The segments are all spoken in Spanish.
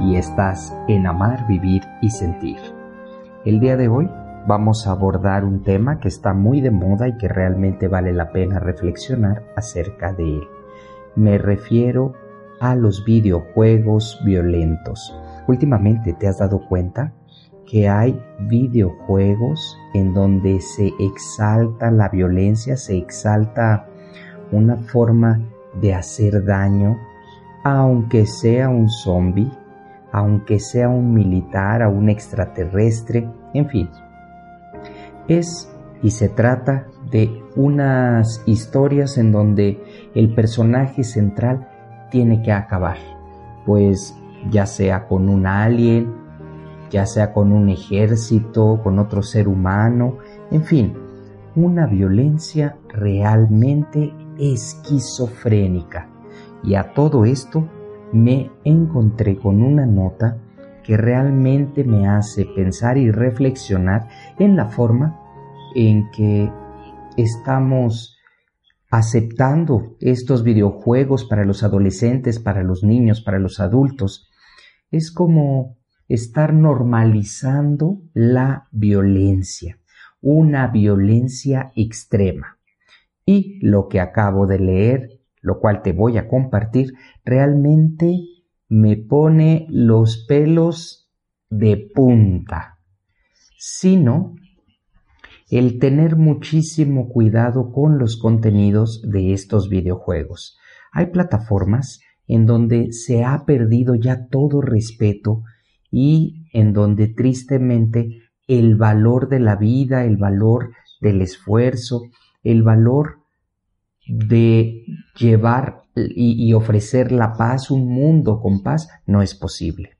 y estás en Amar, Vivir y Sentir. El día de hoy vamos a abordar un tema que está muy de moda y que realmente vale la pena reflexionar acerca de él. Me refiero a los videojuegos violentos. Últimamente te has dado cuenta que hay videojuegos en donde se exalta la violencia, se exalta una forma de hacer daño aunque sea un zombie, aunque sea un militar, o un extraterrestre, en fin. Es y se trata de unas historias en donde el personaje central tiene que acabar, pues ya sea con un alien, ya sea con un ejército, con otro ser humano, en fin, una violencia realmente esquizofrénica. Y a todo esto me encontré con una nota que realmente me hace pensar y reflexionar en la forma en que estamos aceptando estos videojuegos para los adolescentes, para los niños, para los adultos. Es como estar normalizando la violencia, una violencia extrema. Y lo que acabo de leer lo cual te voy a compartir, realmente me pone los pelos de punta, sino el tener muchísimo cuidado con los contenidos de estos videojuegos. Hay plataformas en donde se ha perdido ya todo respeto y en donde tristemente el valor de la vida, el valor del esfuerzo, el valor de llevar y, ofrecer la paz, un mundo con paz, no es posible.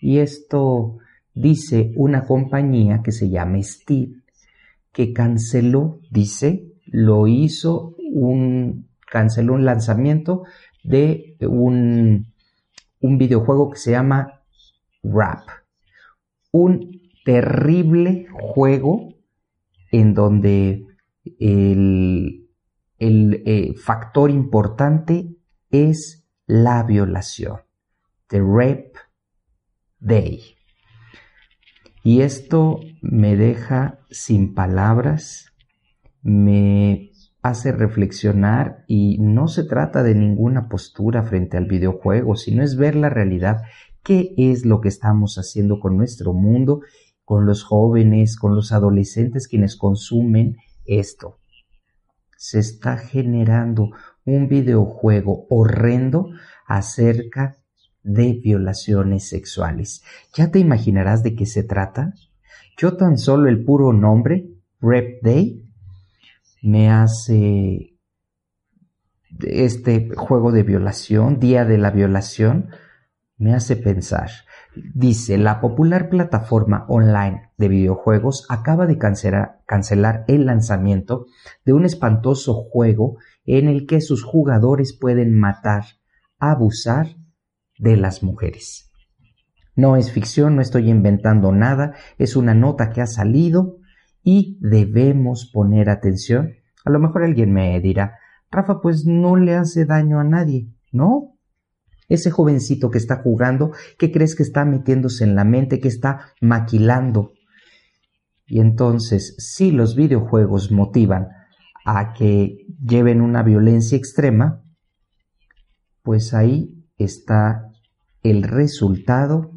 Y esto dice una compañía que se llama Steve, que canceló, dice, lo hizo un, canceló un lanzamiento de un, un videojuego que se llama Rap. Un terrible juego en donde el, el eh, factor importante es la violación. The Rape Day. Y esto me deja sin palabras, me hace reflexionar y no se trata de ninguna postura frente al videojuego, sino es ver la realidad, qué es lo que estamos haciendo con nuestro mundo, con los jóvenes, con los adolescentes quienes consumen esto se está generando un videojuego horrendo acerca de violaciones sexuales. ¿Ya te imaginarás de qué se trata? Yo tan solo el puro nombre, Rep Day, me hace este juego de violación, Día de la Violación, me hace pensar. Dice, la popular plataforma online de videojuegos acaba de cancelar, el lanzamiento de un espantoso juego en el que sus jugadores pueden matar, abusar de las mujeres. No es ficción, no estoy inventando nada, es una nota que ha salido y debemos poner atención. A lo mejor alguien me dirá, Rafa, pues no le hace daño a nadie. No, ese jovencito que está jugando, ¿qué crees que está metiéndose en la mente, que está maquilando? Y entonces, si los videojuegos motivan a que lleven una violencia extrema, pues ahí está el resultado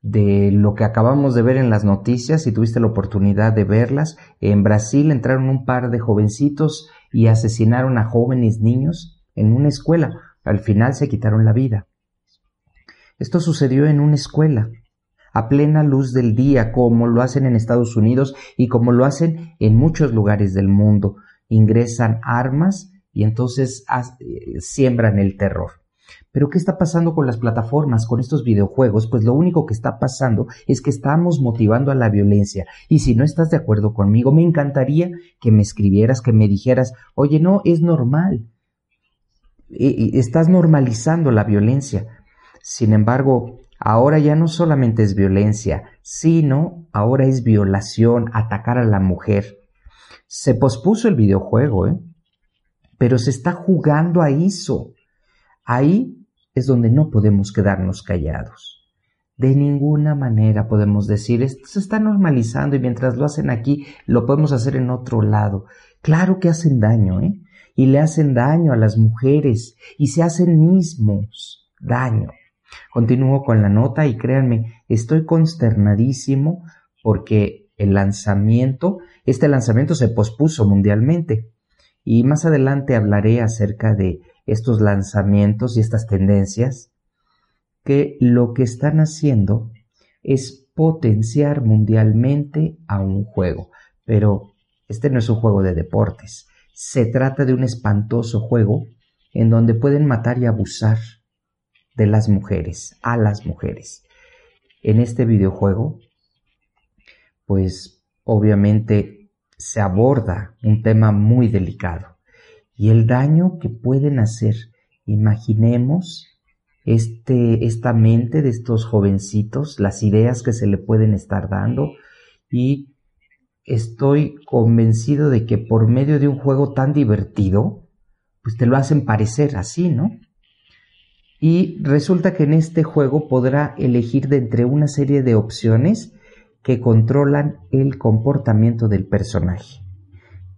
de lo que acabamos de ver en las noticias, si tuviste la oportunidad de verlas. En Brasil entraron un par de jovencitos y asesinaron a jóvenes niños en una escuela. Al final se quitaron la vida. Esto sucedió en una escuela, a plena luz del día, como lo hacen en Estados Unidos y como lo hacen en muchos lugares del mundo. Ingresan armas y entonces eh, siembran el terror. Pero ¿qué está pasando con las plataformas, con estos videojuegos? Pues lo único que está pasando es que estamos motivando a la violencia. Y si no estás de acuerdo conmigo, me encantaría que me escribieras, que me dijeras, oye, no, es normal. Estás normalizando la violencia. Sin embargo, ahora ya no solamente es violencia, sino ahora es violación, atacar a la mujer. Se pospuso el videojuego, ¿eh? pero se está jugando a eso. Ahí es donde no podemos quedarnos callados. De ninguna manera podemos decir, esto se está normalizando y mientras lo hacen aquí, lo podemos hacer en otro lado. Claro que hacen daño, ¿eh? Y le hacen daño a las mujeres y se hacen mismos daño. Continúo con la nota y créanme, estoy consternadísimo porque el lanzamiento, este lanzamiento se pospuso mundialmente. Y más adelante hablaré acerca de estos lanzamientos y estas tendencias que lo que están haciendo es potenciar mundialmente a un juego. Pero este no es un juego de deportes. Se trata de un espantoso juego en donde pueden matar y abusar de las mujeres, a las mujeres. En este videojuego, pues obviamente se aborda un tema muy delicado y el daño que pueden hacer. Imaginemos este, esta mente de estos jovencitos, las ideas que se le pueden estar dando y estoy convencido de que por medio de un juego tan divertido, pues te lo hacen parecer así, ¿no? Y resulta que en este juego podrá elegir de entre una serie de opciones que controlan el comportamiento del personaje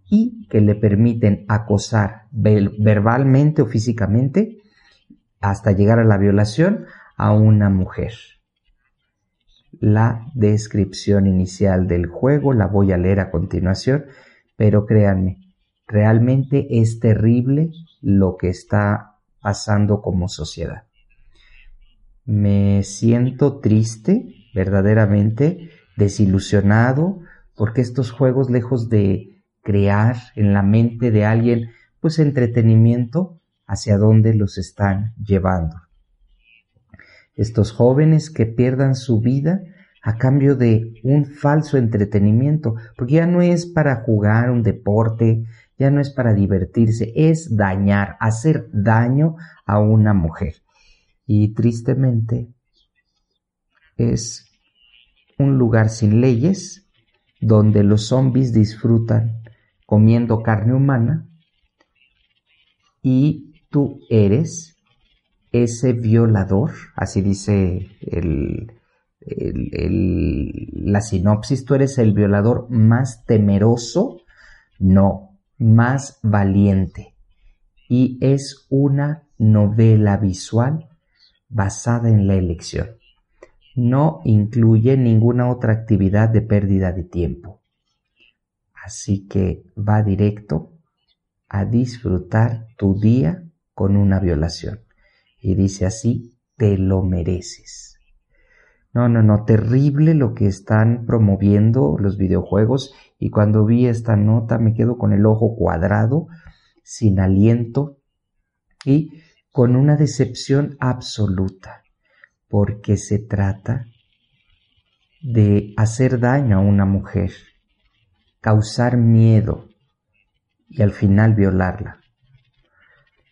y que le permiten acosar verbalmente o físicamente hasta llegar a la violación a una mujer. La descripción inicial del juego la voy a leer a continuación, pero créanme, realmente es terrible lo que está pasando como sociedad. Me siento triste, verdaderamente desilusionado, porque estos juegos, lejos de crear en la mente de alguien pues entretenimiento hacia dónde los están llevando. Estos jóvenes que pierdan su vida a cambio de un falso entretenimiento, porque ya no es para jugar un deporte, ya no es para divertirse, es dañar, hacer daño a una mujer. Y tristemente es un lugar sin leyes donde los zombies disfrutan comiendo carne humana y tú eres ese violador, así dice la sinopsis, tú eres el violador más temeroso, no, más valiente. Y es una novela visual basada en la elección. No incluye ninguna otra actividad de pérdida de tiempo. Así que va directo a disfrutar tu día con una violación. Y dice así, te lo mereces. No, no, no, terrible lo que están promoviendo los videojuegos y cuando vi esta nota me quedo con el ojo cuadrado, sin aliento y con una decepción absoluta, porque se trata de hacer daño a una mujer causar miedo y al final violarla.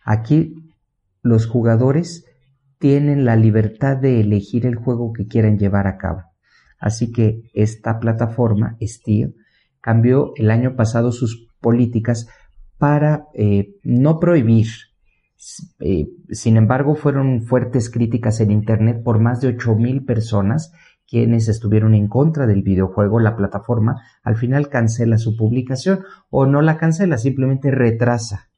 Aquí los jugadores tienen la libertad de elegir el juego que quieran llevar a cabo. Así que esta plataforma, Steam, cambió el año pasado sus políticas para eh, no prohibir. Eh, sin embargo, fueron fuertes críticas en Internet por más de 8.000 personas quienes estuvieron en contra del videojuego, la plataforma al final cancela su publicación o no la cancela, simplemente retrasa.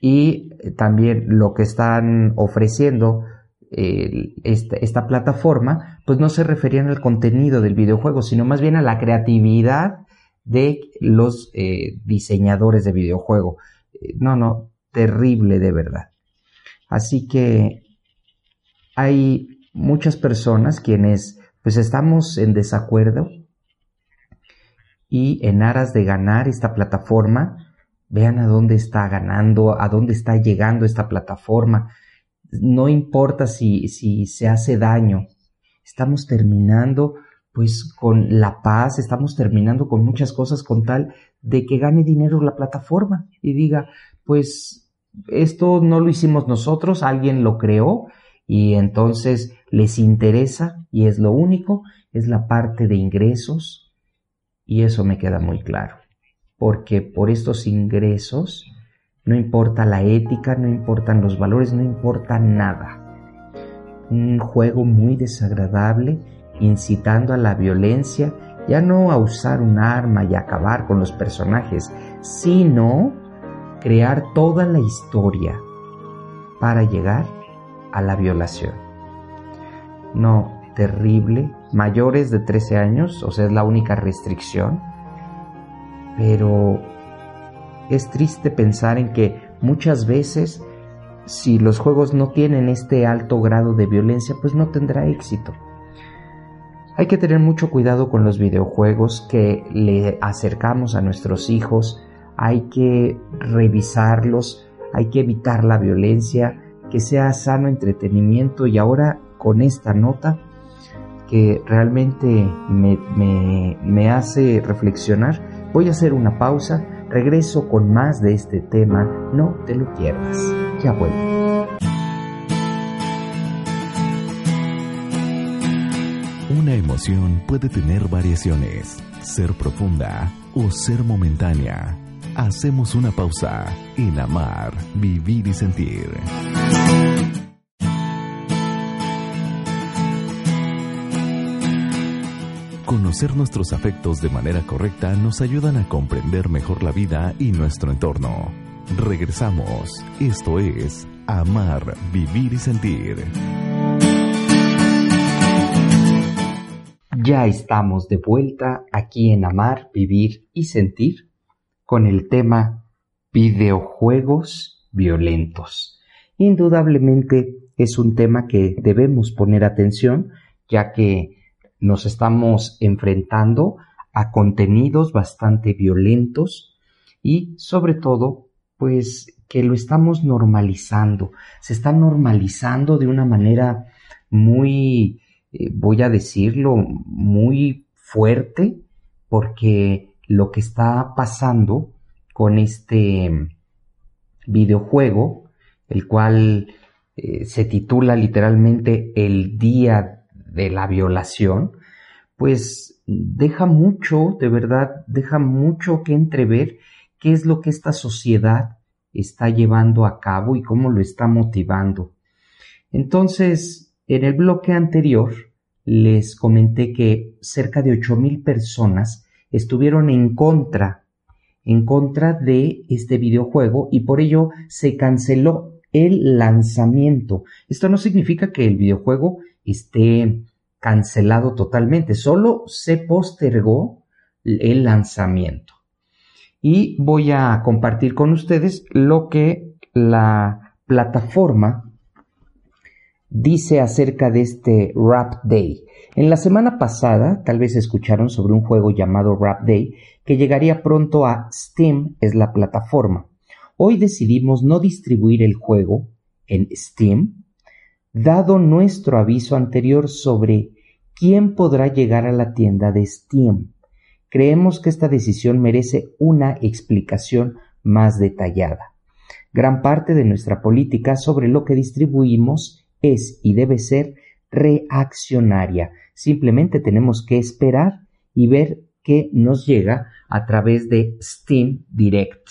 Y también lo que están ofreciendo esta, plataforma, pues no se referían al contenido del videojuego, sino más bien a la creatividad de los eh, diseñadores de videojuego. Eh, no, no, terrible de verdad. Así que hay muchas personas quienes pues estamos en desacuerdo y en aras de ganar esta plataforma, vean a dónde está ganando, a dónde está llegando esta plataforma, no importa si, si se hace daño, estamos terminando pues con la paz, estamos terminando con muchas cosas con tal de que gane dinero la plataforma y diga, pues esto no lo hicimos nosotros, alguien lo creó y entonces les interesa y es lo único, es la parte de ingresos y eso me queda muy claro, porque por estos ingresos no importa la ética, no importan los valores, no importa nada. Un juego muy desagradable, incitando a la violencia, ya no a usar un arma y acabar con los personajes, sino crear toda la historia para llegar a la violación. No, terrible, mayores de 13 años, o sea, es la única restricción, pero es triste pensar en que muchas veces si los juegos no tienen este alto grado de violencia, pues no tendrá éxito. Hay que tener mucho cuidado con los videojuegos que le acercamos a nuestros hijos, hay que revisarlos, hay que evitar la violencia, que sea sano entretenimiento y ahora con esta nota que realmente me, hace reflexionar, voy a hacer una pausa Regreso con más de este tema, no te lo pierdas. Ya vuelvo. Una emoción puede tener variaciones, ser profunda o ser momentánea. Hacemos una pausa en amar, vivir y sentir. Conocer nuestros afectos de manera correcta nos ayudan a comprender mejor la vida y nuestro entorno. Regresamos. Esto es Amar, Vivir y Sentir. Ya estamos de vuelta aquí en Amar, Vivir y Sentir con el tema videojuegos violentos. Indudablemente es un tema que debemos poner atención ya que nos estamos enfrentando a contenidos bastante violentos y sobre todo pues que lo estamos normalizando. Se está normalizando de una manera muy, eh, voy a decirlo, muy fuerte porque lo que está pasando con este videojuego, el cual eh, se titula literalmente El Día de la violación, pues deja mucho, de verdad, deja mucho que entrever qué es lo que esta sociedad está llevando a cabo y cómo lo está motivando. Entonces, en el bloque anterior les comenté que cerca de mil personas estuvieron en contra, en contra de este videojuego y por ello se canceló el lanzamiento. Esto no significa que el videojuego esté cancelado totalmente, solo se postergó el lanzamiento. Y voy a compartir con ustedes lo que la plataforma dice acerca de este Rap Day. En la semana pasada, tal vez escucharon sobre un juego llamado Rap Day que llegaría pronto a Steam, es la plataforma. Hoy decidimos no distribuir el juego en Steam, dado nuestro aviso anterior sobre quién podrá llegar a la tienda de Steam. Creemos que esta decisión merece una explicación más detallada. Gran parte de nuestra política sobre lo que distribuimos es y debe ser reaccionaria. Simplemente tenemos que esperar y ver qué nos llega a través de Steam Direct.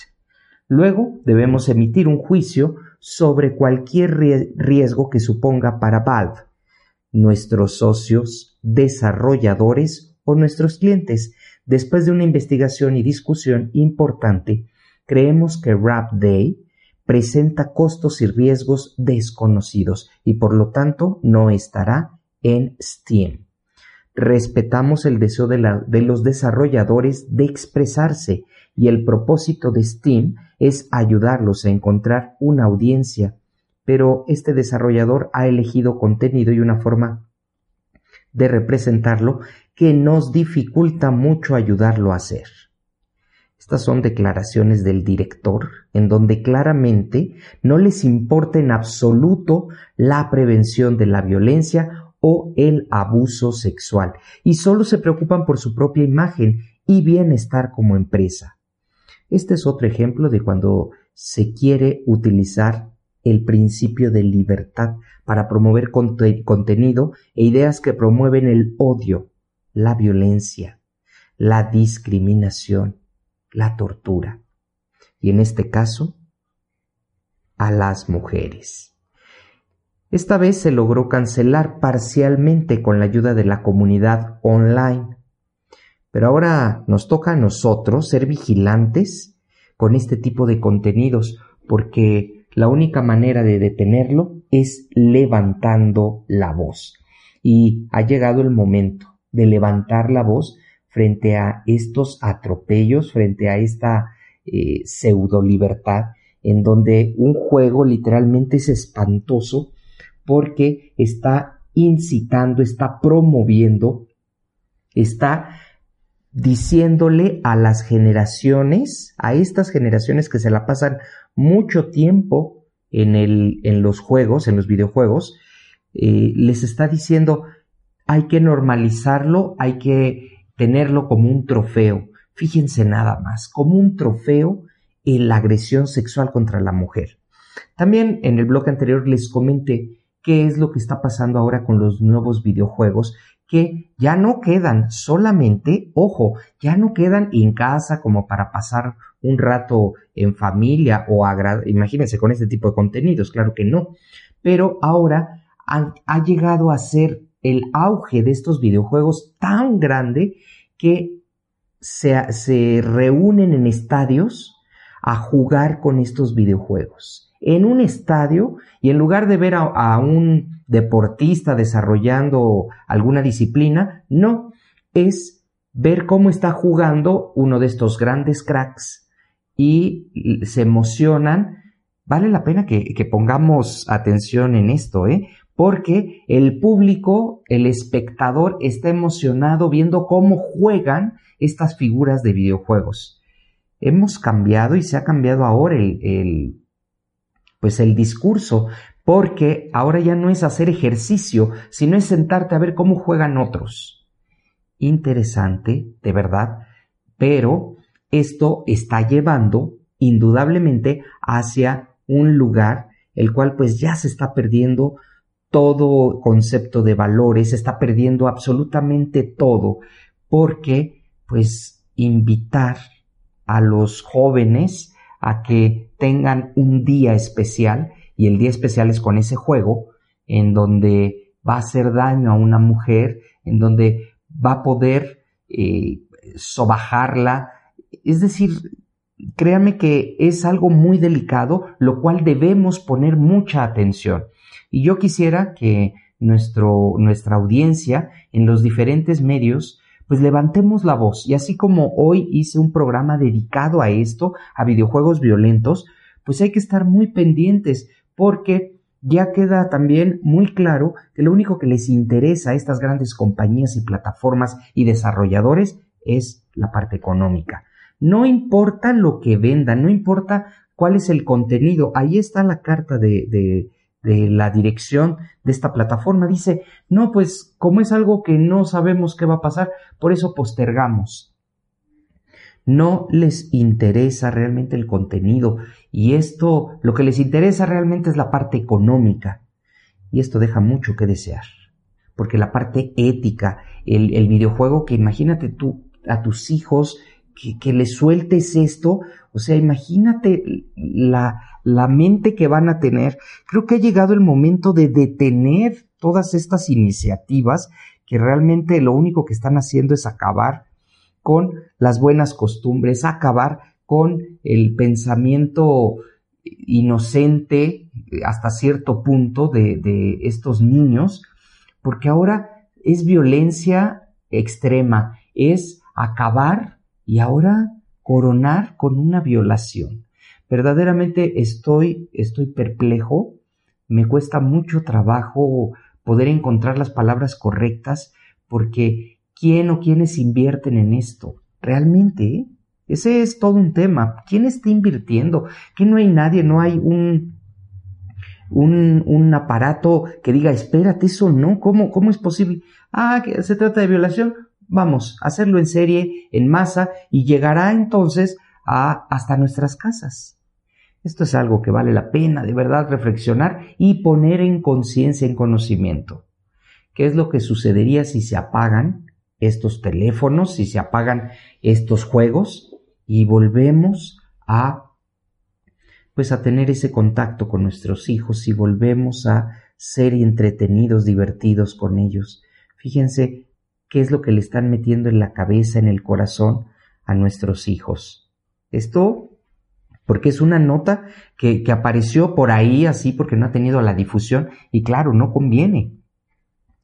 Luego debemos emitir un juicio sobre cualquier riesgo que suponga para Valve, nuestros socios, desarrolladores o nuestros clientes. Después de una investigación y discusión importante, creemos que Rap Day presenta costos y riesgos desconocidos y por lo tanto no estará en Steam. Respetamos el deseo de, de, los desarrolladores de expresarse y el propósito de Steam es ayudarlos a encontrar una audiencia, pero este desarrollador ha elegido contenido y una forma de representarlo que nos dificulta mucho ayudarlo a hacer. Estas son declaraciones del director en donde claramente no les importa en absoluto la prevención de la violencia o el abuso sexual y solo se preocupan por su propia imagen y bienestar como empresa. Este es otro ejemplo de cuando se quiere utilizar el principio de libertad para promover contenido e ideas que promueven el odio, la violencia, la discriminación, la tortura y en este caso a las mujeres. Esta vez se logró cancelar parcialmente con la ayuda de la comunidad online. Pero ahora nos toca a nosotros ser vigilantes con este tipo de contenidos, porque la única manera de detenerlo es levantando la voz. Y ha llegado el momento de levantar la voz frente a estos atropellos, frente a esta eh, pseudo libertad, en donde un juego literalmente es espantoso porque está incitando, está promoviendo, está diciéndole a las generaciones, a estas generaciones que se la pasan mucho tiempo en, el, en los juegos, en los videojuegos, eh, les está diciendo hay que normalizarlo, hay que tenerlo como un trofeo. Fíjense nada más, como un trofeo en la agresión sexual contra la mujer. También en el bloque anterior les comenté qué es lo que está pasando ahora con los nuevos videojuegos que ya no quedan solamente, ojo, ya no quedan en casa como para pasar un rato en familia o imagínense con este tipo de contenidos, claro que no, pero ahora ha, ha llegado a ser el auge de estos videojuegos tan grande que se, se reúnen en estadios a jugar con estos videojuegos en un estadio y en lugar de ver a, un deportista desarrollando alguna disciplina, no, es ver cómo está jugando uno de estos grandes cracks y se emocionan. Vale la pena que, que pongamos atención en esto, ¿eh? Porque el público, el espectador está emocionado viendo cómo juegan estas figuras de videojuegos. Hemos cambiado y se ha cambiado ahora el, pues el discurso, porque ahora ya no es hacer ejercicio, sino es sentarte a ver cómo juegan otros. Interesante, de verdad, pero esto está llevando indudablemente hacia un lugar el cual pues ya se está perdiendo todo concepto de valores, se está perdiendo absolutamente todo, porque pues invitar a los jóvenes a que tengan un día especial y el día especial es con ese juego en donde va a hacer daño a una mujer, en donde va a poder eh, sobajarla. Es decir, créanme que es algo muy delicado, lo cual debemos poner mucha atención. Y yo quisiera que nuestro, nuestra audiencia en los diferentes medios pues levantemos la voz y así como hoy hice un programa dedicado a esto, a videojuegos violentos, pues hay que estar muy pendientes porque ya queda también muy claro que lo único que les interesa a estas grandes compañías y plataformas y desarrolladores es la parte económica. No importa lo que vendan, no importa cuál es el contenido, ahí está la carta de, de, de la dirección de esta plataforma. Dice, no, pues como es algo que no sabemos qué va a pasar, por eso postergamos. No les interesa realmente el contenido y esto, lo que les interesa realmente es la parte económica. Y esto deja mucho que desear. Porque la parte ética, el, el videojuego que imagínate tú a tus hijos que, que les sueltes esto, o sea, imagínate la, la mente que van a tener. Creo que ha llegado el momento de detener todas estas iniciativas que realmente lo único que están haciendo es acabar con las buenas costumbres, acabar con el pensamiento inocente hasta cierto punto de, de estos niños, porque ahora es violencia extrema, es acabar y ahora coronar con una violación. Verdaderamente estoy, estoy perplejo, me cuesta mucho trabajo poder encontrar las palabras correctas porque ¿quién o quiénes invierten en esto? Realmente, ese es todo un tema. ¿Quién está invirtiendo? Que no hay nadie, no hay un, un, aparato que diga, espérate, eso no, ¿cómo, cómo es posible? Ah, que se trata de violación. Vamos, hacerlo en serie, en masa, y llegará entonces a, hasta nuestras casas. Esto es algo que vale la pena de verdad reflexionar y poner en conciencia, en conocimiento. ¿Qué es lo que sucedería si se apagan estos teléfonos, si se apagan estos juegos y volvemos a pues a tener ese contacto con nuestros hijos y volvemos a ser entretenidos, divertidos con ellos. Fíjense qué es lo que le están metiendo en la cabeza, en el corazón a nuestros hijos. Esto porque es una nota que, que, apareció por ahí así porque no ha tenido la difusión y claro, no conviene.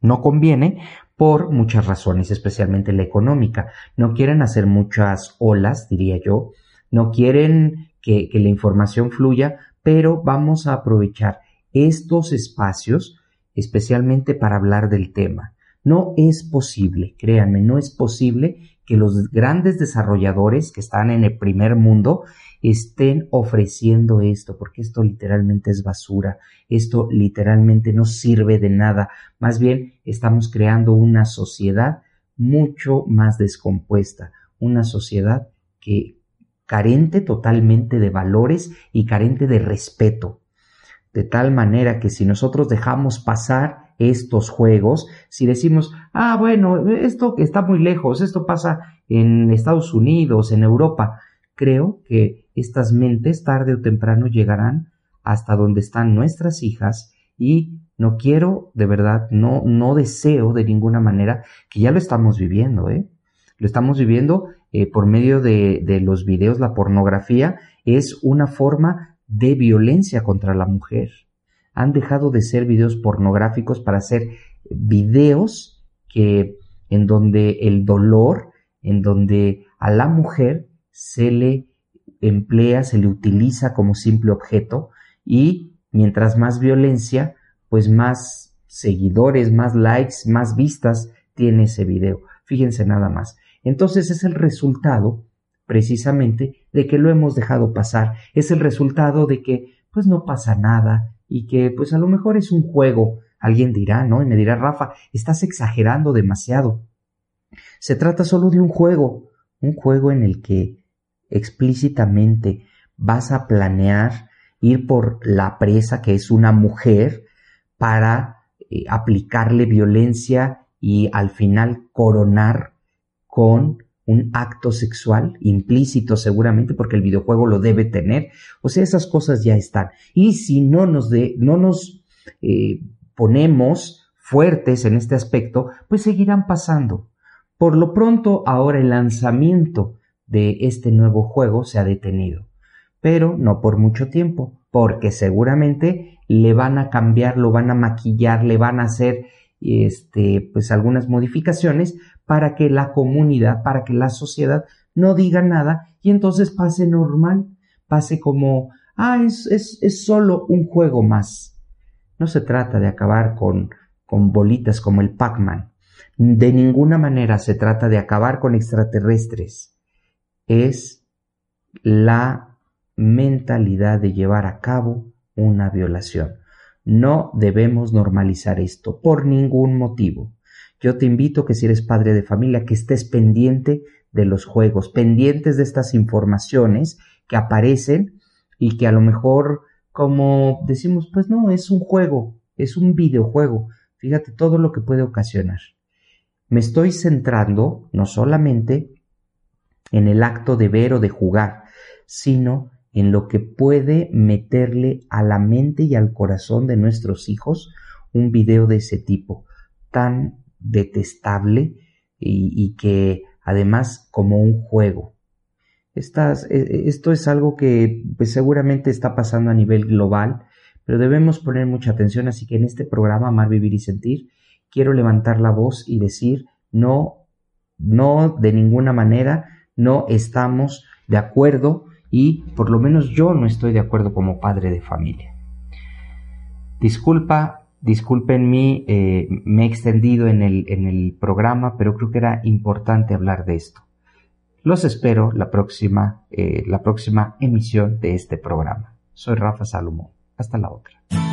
No conviene por muchas razones, especialmente la económica. No quieren hacer muchas olas, diría yo. No quieren que, que la información fluya, pero vamos a aprovechar estos espacios especialmente para hablar del tema. No es posible, créanme, no es posible que los grandes desarrolladores que están en el primer mundo estén ofreciendo esto, porque esto literalmente es basura, esto literalmente no sirve de nada, más bien estamos creando una sociedad mucho más descompuesta, una sociedad que carente totalmente de valores y carente de respeto. De tal manera que si nosotros dejamos pasar estos juegos, si decimos, ah, bueno, esto está muy lejos, esto pasa en Estados Unidos, en Europa, creo que estas mentes tarde o temprano llegarán hasta donde están nuestras hijas y no quiero, de verdad, no, no deseo de ninguna manera que ya lo estamos viviendo, ¿eh? Lo estamos viviendo eh, por medio de, de los videos, la pornografía es una forma de violencia contra la mujer. Han dejado de ser videos pornográficos para ser videos que en donde el dolor, en donde a la mujer se le emplea, se le utiliza como simple objeto y mientras más violencia, pues más seguidores, más likes, más vistas tiene ese video. Fíjense nada más. Entonces es el resultado precisamente de que lo hemos dejado pasar. Es el resultado de que pues no pasa nada y que pues a lo mejor es un juego. Alguien dirá, ¿no? Y me dirá, Rafa, estás exagerando demasiado. Se trata solo de un juego, un juego en el que explícitamente vas a planear ir por la presa que es una mujer para eh, aplicarle violencia y al final coronar con un acto sexual implícito seguramente porque el videojuego lo debe tener. O sea, esas cosas ya están. Y si no nos, de, no nos eh, ponemos fuertes en este aspecto, pues seguirán pasando. Por lo pronto, ahora el lanzamiento de este nuevo juego se ha detenido, pero no por mucho tiempo, porque seguramente le van a cambiar, lo van a maquillar, le van a hacer este, pues algunas modificaciones para que la comunidad, para que la sociedad no diga nada y entonces pase normal, pase como, ah, es, es, es solo un juego más. No se trata de acabar con, con bolitas como el Pac-Man. De ninguna manera se trata de acabar con extraterrestres es la mentalidad de llevar a cabo una violación. No debemos normalizar esto por ningún motivo. Yo te invito que si eres padre de familia que estés pendiente de los juegos, pendientes de estas informaciones que aparecen y que a lo mejor como decimos, pues no, es un juego, es un videojuego. Fíjate todo lo que puede ocasionar. Me estoy centrando no solamente en el acto de ver o de jugar, sino en lo que puede meterle a la mente y al corazón de nuestros hijos un video de ese tipo, tan detestable y, que además como un juego. E, e, esto es algo que pues, seguramente está pasando a nivel global, pero debemos poner mucha atención, así que en este programa Amar, Vivir y Sentir, quiero levantar la voz y decir, no, no, de ninguna manera, no estamos de acuerdo y por lo menos yo no estoy de acuerdo como padre de familia. Disculpa, disculpen mí, eh, me he extendido en el, en el programa, pero creo que era importante hablar de esto. Los espero la próxima, eh, la próxima emisión de este programa. Soy Rafa Salomón. Hasta la otra.